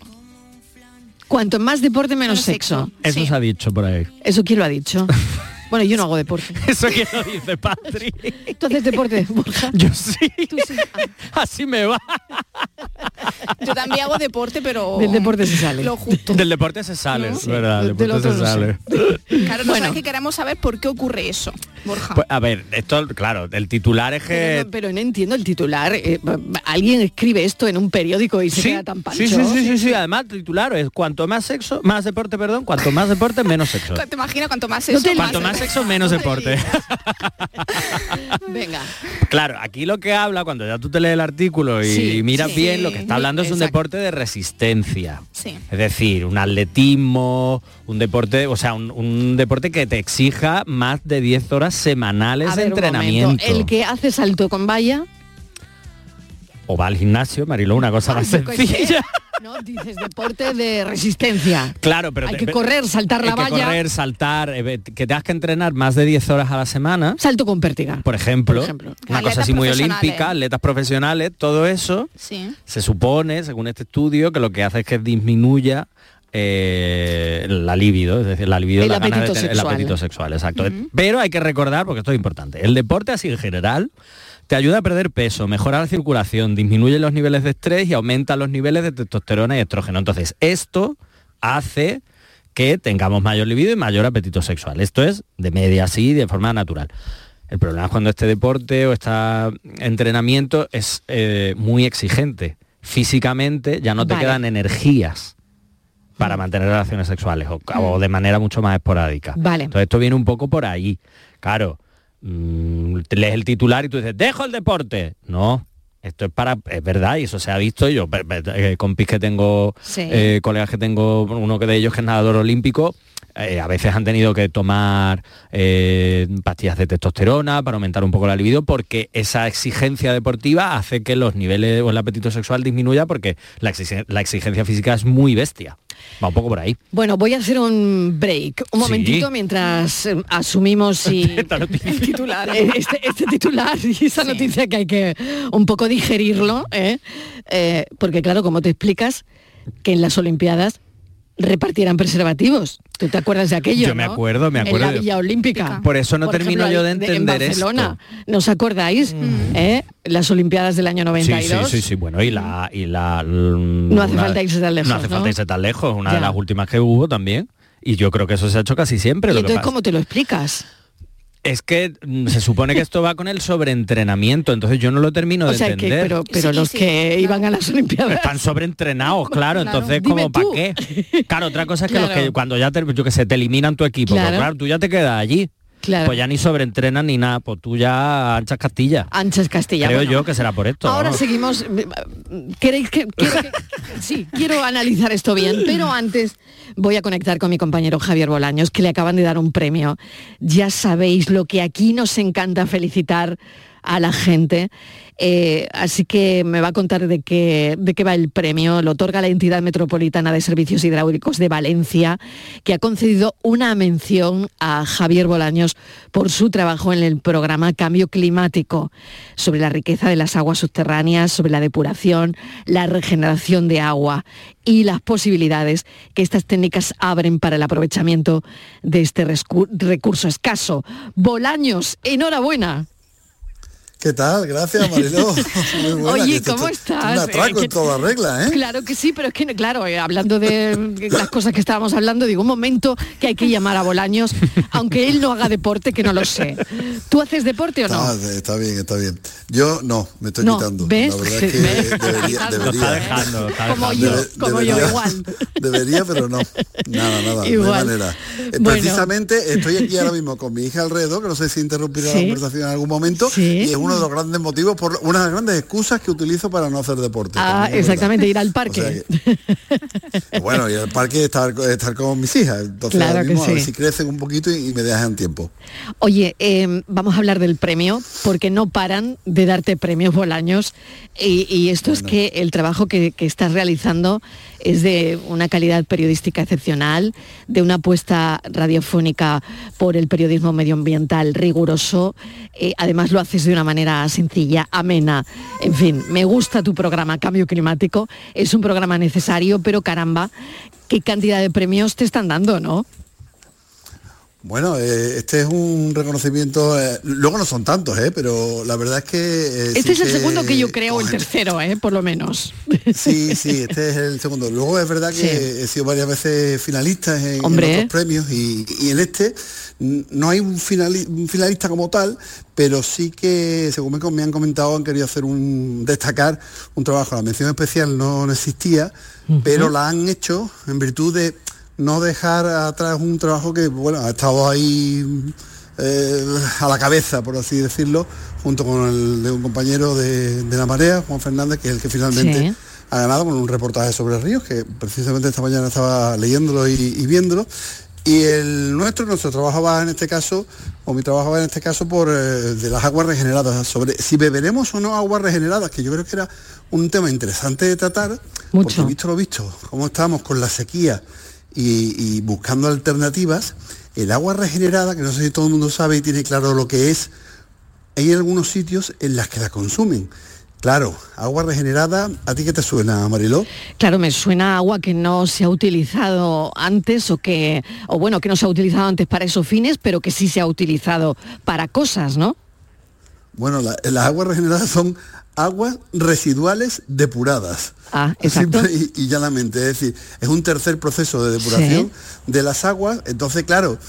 Cuanto más deporte, menos Menos sexo. sexo. Eso Sí. se ha dicho por ahí. ¿Eso quién lo ha dicho? Bueno, yo no hago deporte. Eso que lo dice Patri. ¿Tú haces deporte, Borja? Yo sí. Tú sí. Ah, Así me va. Yo también hago deporte, pero... Del deporte se sale. Lo justo. Del deporte se sale, No, es verdad. Del deporte se no sé. Claro, Bueno. nosotros que queremos saber por qué ocurre eso, Borja. Pues, a ver, esto, claro, el titular es Pero que... no, pero no entiendo el titular. eh, alguien escribe esto en un periódico y se queda tan pancho. sí, sí, sí, sí, sí. Además, el titular es cuanto más sexo, más deporte, perdón, cuanto más deporte, menos sexo. ¿Te imaginas cuanto más sexo? te Cuanto más sexo, menos deporte. Venga. Claro, aquí lo que habla, cuando ya tú te lees el artículo y Sí, miras sí. bien, lo que está hablando es un Exacto. deporte de resistencia. Sí. Es decir, un atletismo, un deporte, o sea, un, un deporte que te exija más de 10 horas semanales A de ver, un entrenamiento. momento. El que hace salto con valla. O va al gimnasio, Mariló, una cosa más sencilla. No, dices deporte de resistencia. Claro, pero Hay te- que correr, saltar la hay que valla. correr, saltar, eh, que tengas que entrenar más de 10 horas a la semana. Salto con pértiga. Por ejemplo, Por ejemplo. una Atletas cosa así muy olímpica, atletas profesionales, todo eso Sí. se supone, según este estudio, que lo que hace es que disminuya eh, la libido, es decir, la libido, El la gana de apetito el sexual. apetito sexual, exacto. Pero hay que recordar, porque esto es importante, el deporte así en general te ayuda a perder peso, mejora la circulación, disminuye los niveles de estrés y aumenta los niveles de testosterona y estrógeno. Entonces, esto hace que tengamos mayor libido y mayor apetito sexual. Esto es de media así, de forma natural. El problema es cuando este deporte o este entrenamiento es eh, muy exigente. Físicamente ya no te Vale. quedan energías para mantener relaciones sexuales o, o de manera mucho más esporádica. Vale. Entonces esto viene un poco por ahí. Claro, mm, lees el titular y tú dices, dejo el deporte. No, esto es para, es verdad, y eso se ha visto. Yo, pe- eh, compis que tengo, Sí. eh, colegas que tengo, uno que de ellos que es nadador olímpico, eh, a veces han tenido que tomar eh, pastillas de testosterona para aumentar un poco la libido porque esa exigencia deportiva hace que los niveles o el apetito sexual disminuya porque la exigencia física es muy bestia. Va un poco por ahí. Bueno, voy a hacer un break, un Sí. momentito mientras eh, asumimos noticia. el titular, eh, este, este titular y esa noticia que hay que un poco digerirlo, ¿eh? Eh, porque claro, como te explicas que en las Olimpiadas repartieran preservativos. ¿Tú te acuerdas de aquello? Yo me no? acuerdo, me acuerdo. En la Villa Olímpica. Por eso no termino yo de en entender Barcelona. ¿No os acordáis? ¿Eh? Las Olimpiadas del año Sí, 92. sí, sí, sí, bueno, y la... Y la no hace falta irse tan lejos, No hace ¿no? falta irse tan lejos, una de las últimas que hubo también. Y yo creo que eso se ha hecho casi siempre. ¿Y Lo que entonces pasa- cómo te lo explicas? Es que mm, se supone que esto va con el sobreentrenamiento, entonces yo no lo termino o de que, entender. pero, pero los que iban a las Olimpiadas... Están sobreentrenados, claro, Claro. entonces como para qué. Claro, otra cosa es que los que cuando ya te, yo que sé, te eliminan tu equipo, pues Claro. claro, tú ya te quedas allí. Claro. Pues ya ni sobreentrenan ni nada, pues tú ya anchas Castilla. Anchas Castilla. Creo bueno. yo que será por esto. Ahora seguimos. ¿Queréis que, quiero que- sí, quiero analizar esto bien, pero antes voy a conectar con mi compañero Javier Bolaños, que le acaban de dar un premio. Ya sabéis lo que aquí nos encanta felicitar a la gente. Eh, así que me va a contar de qué, de qué va el premio. Lo otorga la entidad metropolitana de servicios hidráulicos de Valencia, que ha concedido una mención a Javier Bolaños por su trabajo en el programa Cambio Climático, sobre la riqueza de las aguas subterráneas, sobre la depuración, la regeneración de agua y las posibilidades que estas técnicas abren para el aprovechamiento de este recurso escaso. Bolaños, enhorabuena. ¿Qué tal? Gracias, Mariló. Muy buena, que Oye, ¿cómo esto estás? Un atraco Eh, que- en toda regla, ¿eh? Claro que sí, pero es que, claro, eh, hablando de las cosas que estábamos hablando, digo, un momento que hay que llamar a Bolaños, aunque él no haga deporte, que no lo sé. ¿Tú haces deporte o no? Está, está bien, está bien. Yo no, me estoy No, quitando. ¿ves? La verdad es que debería, Lo debería. está dejando, está Como yo, como yo, igual. Debería, pero no. Nada, nada, Igual. hay manera. Eh, Bueno. Precisamente estoy aquí ahora mismo con mi hija alrededor, que no sé si interrumpirá Sí. la conversación en algún momento, y es uno de los grandes motivos, por una de las grandes excusas que utilizo para no hacer deporte. Ah, exactamente, ir al O sea parque. que- bueno, y al parque estar, estar con mis hijas. Entonces Claro ahora que mismo a ver sí. si crecen un poquito y, y me dejan tiempo. Oye, eh, vamos a hablar del premio, porque no paran de darte premios Bolaños, y, y esto es que el trabajo que, que estás realizando es de una calidad periodística excepcional, de una apuesta radiofónica por el periodismo medioambiental riguroso, eh, además lo haces de una manera sencilla, amena, en fin, me gusta tu programa Cambio Climático, es un programa necesario, pero caramba, qué cantidad de premios te están dando, ¿no? Bueno, eh, este es un reconocimiento, eh, luego no son tantos, eh, pero la verdad es que... eh, Este sí es el que- segundo que yo creo, el tercero, ¿eh? por lo menos. Sí, sí, este es el segundo. Luego es verdad que Sí. he sido varias veces finalista en, en otros premios y, y en este no hay un, finali- un finalista como tal, pero sí que, según me, han comentado, han querido hacer un destacar un trabajo. La mención especial no, no existía, pero la han hecho en virtud de no dejar atrás un trabajo que, bueno, ha estado ahí eh, a la cabeza, por así decirlo, junto con el de un compañero de, de la marea, Juan Fernández, que es el que finalmente Sí. ha ganado con un reportaje sobre ríos, que precisamente esta mañana estaba leyéndolo y, y viéndolo. Y el nuestro, nuestro trabajo va en este caso, o mi trabajo va en este caso por eh, de las aguas regeneradas, sobre si beberemos o no aguas regeneradas, que yo creo que era un tema interesante de tratar, porque visto lo visto, cómo estamos con la sequía y, y buscando alternativas, el agua regenerada, que no sé si todo el mundo sabe y tiene claro lo que es, hay algunos sitios en las que la consumen. Claro, agua regenerada, ¿a ti qué te suena, Mariló? Claro, me suena a agua que no se ha utilizado antes o que, o bueno, que no se ha utilizado antes para esos fines, pero que sí se ha utilizado para cosas, ¿no? Bueno, la- las aguas regeneradas son aguas residuales depuradas. Ah, exacto. Simple y, y llanamente. Es decir, es un tercer proceso de depuración de las aguas. Entonces, claro,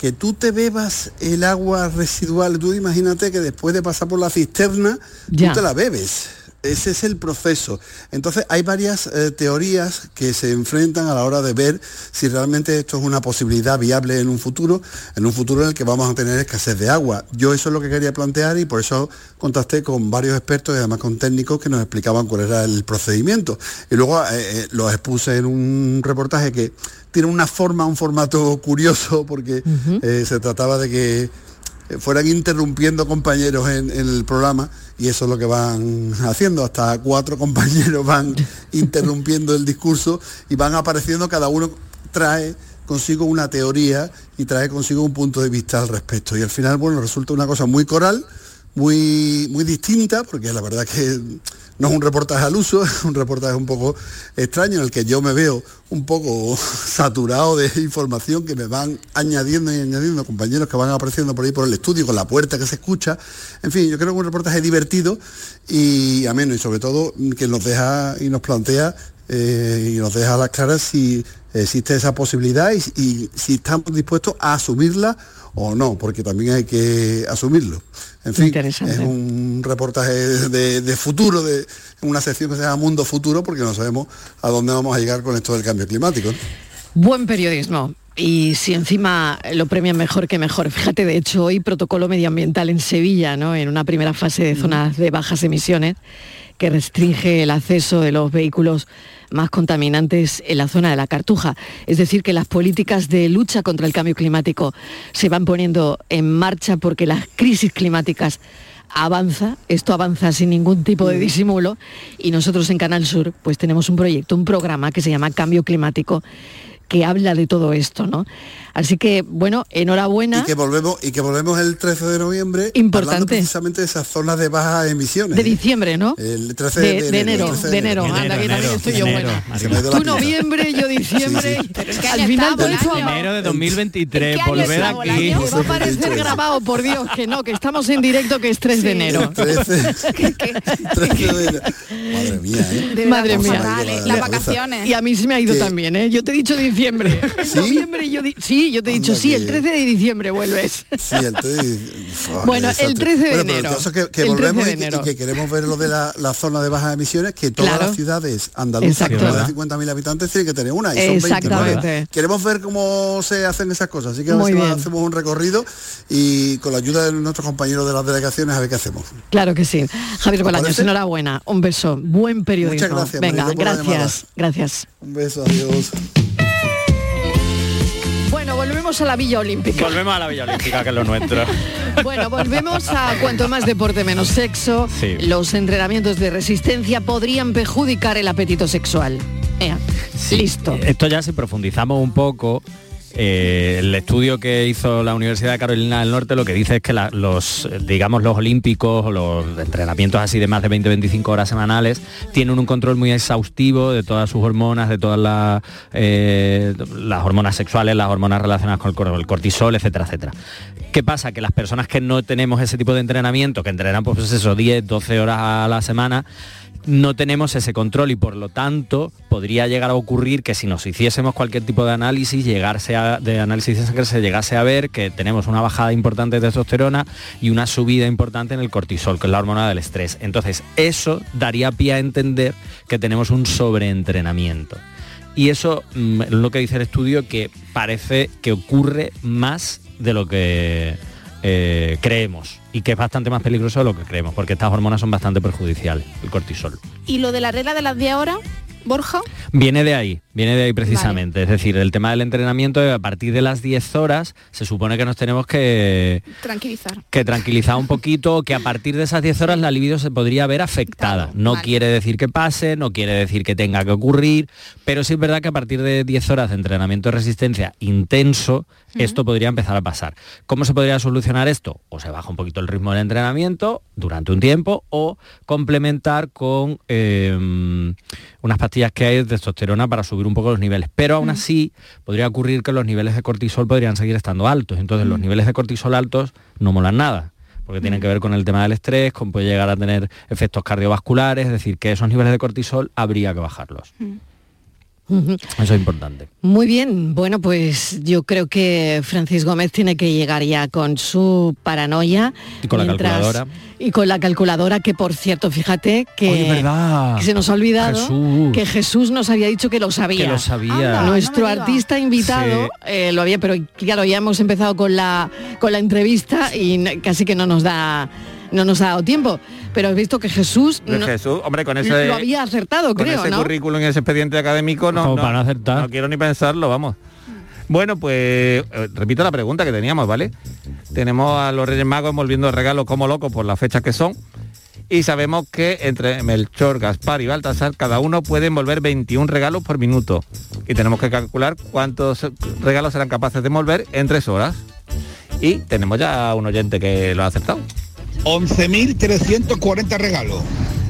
que tú te bebas el agua residual, tú imagínate que después de pasar por la cisterna, Ya. tú te la bebes. Ese es el proceso. Entonces hay varias eh, teorías que se enfrentan a la hora de ver si realmente esto es una posibilidad viable en un futuro, en un futuro en el que vamos a tener escasez de agua. Yo eso es lo que quería plantear y por eso contacté con varios expertos y además con técnicos que nos explicaban cuál era el procedimiento. Y luego eh, eh, los expuse en un reportaje que tiene una forma, un formato curioso porque eh, se trataba de que fueran interrumpiendo compañeros en, en el programa y eso es lo que van haciendo. Hasta cuatro compañeros van interrumpiendo el discurso y van apareciendo, cada uno trae consigo una teoría y trae consigo un punto de vista al respecto. Y al final, bueno, resulta una cosa muy coral, muy, muy distinta, porque la verdad que no es un reportaje al uso, es un reportaje un poco extraño en el que yo me veo un poco saturado de información que me van añadiendo y añadiendo compañeros que van apareciendo por ahí por el estudio con la puerta que se escucha. En fin, yo creo que es un reportaje divertido y ameno y sobre todo que nos deja y nos plantea eh, y nos deja a las claras si existe esa posibilidad y, y si estamos dispuestos a asumirla o no, porque también hay que asumirlo. En fin, es un reportaje de, de futuro, de una sección que se llama Mundo Futuro, porque no sabemos a dónde vamos a llegar con esto del cambio climático. ¿no? Buen periodismo. Y si encima lo premian mejor que mejor. Fíjate, de hecho, hoy protocolo medioambiental en Sevilla, ¿no? En una primera fase de zonas de bajas emisiones que restringe el acceso de los vehículos más contaminantes en la zona de la Cartuja. Es decir, que las políticas de lucha contra el cambio climático se van poniendo en marcha porque las crisis climáticas avanza, esto avanza sin ningún tipo de disimulo y nosotros en Canal Sur pues tenemos un proyecto, un programa que se llama Cambio Climático que habla de todo esto, ¿no? Así que, bueno, enhorabuena. Y que volvemos, y que volvemos el 13 de noviembre Importante. hablando precisamente de esas zonas de bajas emisiones. De diciembre, ¿no? El 13 de, de, de enero, el 13 de enero. Anda, que también estoy yo Tú pinza. noviembre, yo diciembre. Pero es que Al año final estamos, de esto año. Enero de 2023, ¿En qué año volver aquí. va a parecer grabado, por Dios, que no, que estamos en directo, que es 3 de enero. 13, 13 de enero. Madre mía, ¿eh? De Las vacaciones. Y a mí se me ha ido también, ¿eh? Yo te he dicho diciembre. ¿Sí? Noviembre yo sí, yo te he dicho, Anda sí, el que- 13 de diciembre vuelves. Sí, el 13 Uf, Bueno, qué el desastre. 13 de Bueno, pero enero. el que, que El 13 volvemos de y que- y, enero. que queremos ver lo de la, la zona de bajas emisiones, que todas Claro. las ciudades andaluzas con más de 50.000 habitantes tienen que tener una. Y son 20, Exactamente. ¿vale? Queremos ver cómo se hacen esas cosas. Así que a ver si bien. hacemos un recorrido y con la ayuda de nuestros compañeros de las delegaciones a ver qué hacemos. Claro que sí. Javier Bolaños, enhorabuena. Un beso. Buen periodismo. Muchas gracias, Venga, gracias. Gracias. Un beso, adiós. Volvemos a la Villa Olímpica. Volvemos a la Villa Olímpica, que es lo nuestro. Bueno, volvemos a cuanto más deporte menos sexo. Sí. Los entrenamientos de resistencia podrían perjudicar el apetito sexual. Ea, Listo. Esto ya si profundizamos un poco, eh, el estudio que hizo la Universidad de Carolina del Norte lo que dice es que los, digamos, los olímpicos o los entrenamientos así de más de 20-25 horas semanales tienen un control muy exhaustivo de todas sus hormonas, de todas las, eh, las hormonas sexuales, las hormonas relacionadas con el cortisol, etcétera, etcétera. ¿Qué pasa? Que las personas que no tenemos ese tipo de entrenamiento, que entrenan pues eso, 10, 12 horas a la semana, no tenemos ese control y por lo tanto podría llegar a ocurrir que si nos hiciésemos cualquier tipo de análisis, llegarse a, de análisis de sangre, se llegase a ver que tenemos una bajada importante de testosterona y una subida importante en el cortisol, que es la hormona del estrés. Entonces, eso daría pie a entender que tenemos un sobreentrenamiento. Y eso mm, es lo que dice el estudio que parece que ocurre más de lo que eh, creemos y que es bastante más peligroso de lo que creemos, porque estas hormonas son bastante perjudiciales, el cortisol. Y lo de la regla de las 10 horas, Borja, Viene de ahí, viene de ahí precisamente. Es decir, el tema del entrenamiento, a partir de las 10 horas, se supone que nos tenemos que, tranquilizar. que tranquilizar un poquito, que a partir de esas 10 horas la libido se podría ver afectada. No quiere decir que pase, no quiere decir que tenga que ocurrir, pero sí es verdad que a partir de 10 horas de entrenamiento de resistencia intenso, esto podría empezar a pasar. ¿Cómo se podría solucionar esto? O se baja un poquito el ritmo del entrenamiento durante un tiempo o complementar con eh, unas pastillas que hay de testosterona para subir un poco los niveles. Pero aún así podría ocurrir que los niveles de cortisol podrían seguir estando altos. Entonces los niveles de cortisol altos no molan nada porque tienen que ver con el tema del estrés, con puede llegar a tener efectos cardiovasculares, es decir, que esos niveles de cortisol habría que bajarlos. Eso es importante. Muy bien, bueno, pues yo creo que Francis Gómez tiene que llegar ya con su paranoia. Y con la calculadora. Y con la calculadora, que por cierto, fíjate que, que se nos ha olvidado Jesús. que Jesús nos había dicho que lo sabía. Que lo sabía. Anda, Nuestro no artista invitado Sí. eh, lo había, pero claro, ya hemos empezado con la, con la entrevista y casi que no nos da no nos ha dado tiempo. Pero has visto que Jesús no- Jesús, hombre, con ese, lo había acertado, con creo, ese ¿no? currículum y ese expediente académico no, Como no, para no acertar. no quiero ni pensarlo, vamos. Bueno, pues eh, repito la pregunta que teníamos, ¿vale? Tenemos a los Reyes Magos envolviendo regalos como locos por las fechas que son. Y sabemos que entre Melchor, Gaspar y Baltasar, cada uno puede envolver 21 regalos por minuto. Y tenemos que calcular cuántos regalos serán capaces de envolver en tres horas. Y tenemos ya un oyente que lo ha acertado. 11.340 regalos.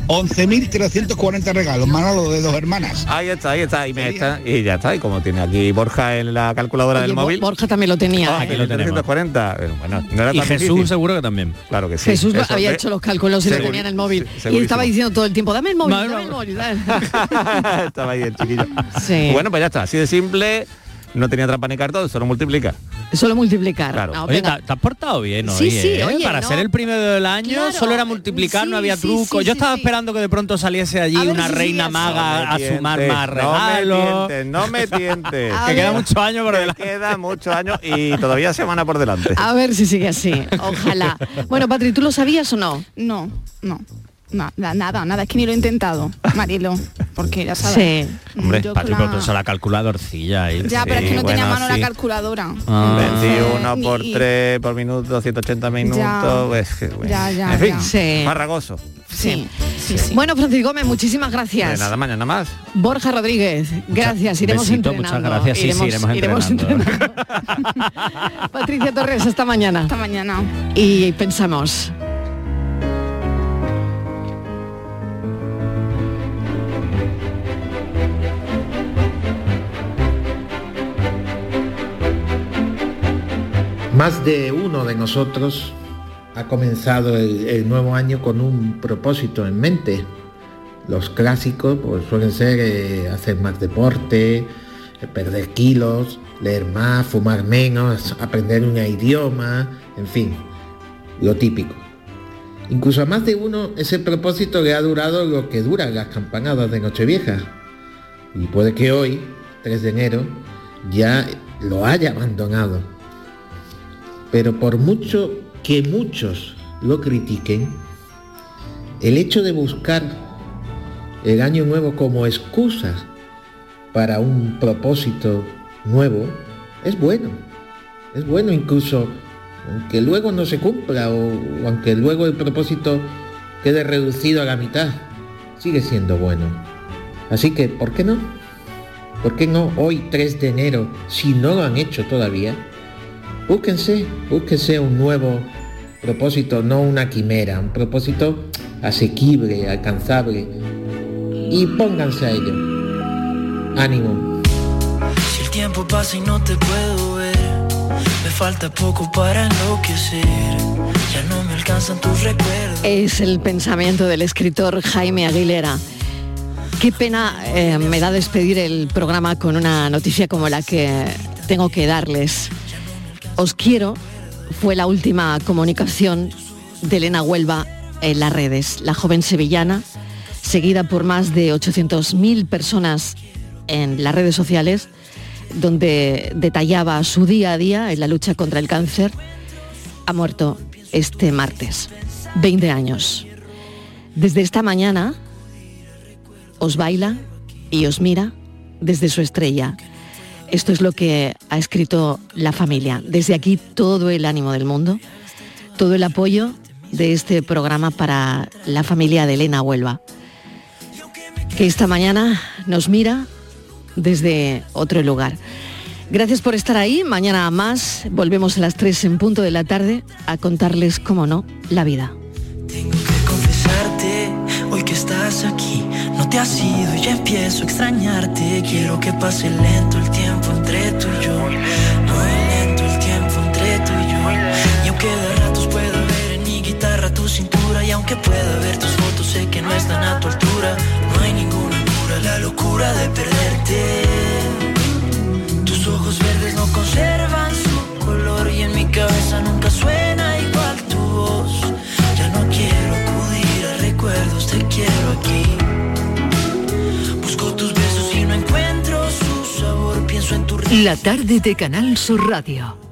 11.340 regalos, Manolo de dos hermanas. Ahí está, ahí está, y, me está, y ya está, y como tiene aquí Borja en la calculadora del Bo- móvil. Borja también lo tenía. Ah, ¿eh? aquí lo tenemos. 340. eh, Bueno, no era Y tan Jesús difícil. seguro que también. Claro que sí. Jesús Eso, había ¿eh? hecho los cálculos y lo tenía en el móvil. sí, y estaba diciendo todo el tiempo, dame el móvil, Dame el dame el móvil. dame". Estaba ahí el chiquillo. Sí. Bueno, pues ya está, así de simple. No tenía trampa ni cartón, solo multiplica. Solo multiplicar. Claro. No, Oye, te, te has portado bien hoy, Sí, sí, ¿eh? oye, Para no. ser el primero del año Claro, solo era multiplicar, sí, no había truco. sí, Yo estaba sí. esperando que de pronto saliese allí ver una reina maga a sumar No me más tientes, regalos. No me tientes. Que queda mucho año por Que delante. queda muchos años y todavía semana por delante. A ver si sigue así. Ojalá. Bueno, Patri, ¿tú lo sabías o no? No, no. Na- na- nada, nada, es que ni lo he intentado, Marilo, porque ya sabes. Sí. Hombre, Yo Patri, con pero la- la calculadorcilla ahí. Ya, pero es que no tenía bueno, mano sí. la calculadora. Ah. 21 Ni- por y- 3 por minuto, 180 minutos. Ya. pues, que, bueno. Ya, ya, en fin, ya. Sí. farragoso. Sí, sí, sí. Bueno, Francisco Gómez, muchísimas De gracias. nada, mañana más. Borja Rodríguez, gracias. Iremos besito, entrenando. muchas gracias. Sí, sí, iremos entrenando. Patricia Torres, hasta mañana. Hasta mañana. Y pensamos. Más de uno de nosotros ha comenzado el, nuevo año con un propósito en mente. Los clásicos pues, suelen ser eh, hacer más deporte, eh, perder kilos, leer más, fumar menos, aprender un idioma, en fin, lo típico. Incluso a más de uno ese propósito le ha durado lo que duran las campanadas de Nochevieja. Y puede que hoy, 3 de enero, ya lo haya abandonado. Pero por mucho que muchos lo critiquen, el hecho de buscar el año nuevo como excusa para un propósito nuevo es bueno. Es bueno incluso aunque luego no se cumpla o, aunque luego el propósito quede reducido a la mitad, sigue siendo bueno. Así que, ¿por qué no? ¿Por qué no hoy 3 de enero, si no lo han hecho todavía? Búsquense, búsquense un nuevo propósito, no una quimera, un propósito asequible, alcanzable. Y pónganse a ello. Ánimo. Si el tiempo pasa y no te puedo ver, me falta poco para enloquecer. Ya no me alcanzan tus recuerdos. Es el pensamiento del escritor Jaime Aguilera. Qué pena eh, me da despedir el programa con una noticia como la que tengo que darles. Os quiero fue la última comunicación de Elena Huelva en las redes. La joven sevillana, seguida por más de 800.000 personas en las redes sociales, donde detallaba su día a día en la lucha contra el cáncer, ha muerto este martes, 20 años. Desde esta mañana os baila y os mira desde su estrella. Esto es lo que ha escrito la familia. Desde aquí todo el ánimo del mundo, todo el apoyo de este programa para la familia de Elena Huelva, que esta mañana nos mira desde otro lugar. Gracias por estar ahí. Mañana más volvemos a las 3 en punto de la tarde a contarles, como no, la vida. confesarte hoy que estás aquí. Te has ido y ya empiezo a extrañarte. Quiero que pase lento el tiempo entre tú y yo. Muy lento el tiempo entre tú y yo. Y aunque de ratos pueda ver en mi guitarra tu cintura. Y aunque pueda ver tus fotos, sé que no están a tu altura. No hay ninguna cura, la locura de perderte. Tus ojos verdes no conservan su color. Y en mi cabeza nunca suena igual tu voz. Ya no quiero acudir a recuerdos, te quiero aquí. La tarde de Canal Sur Radio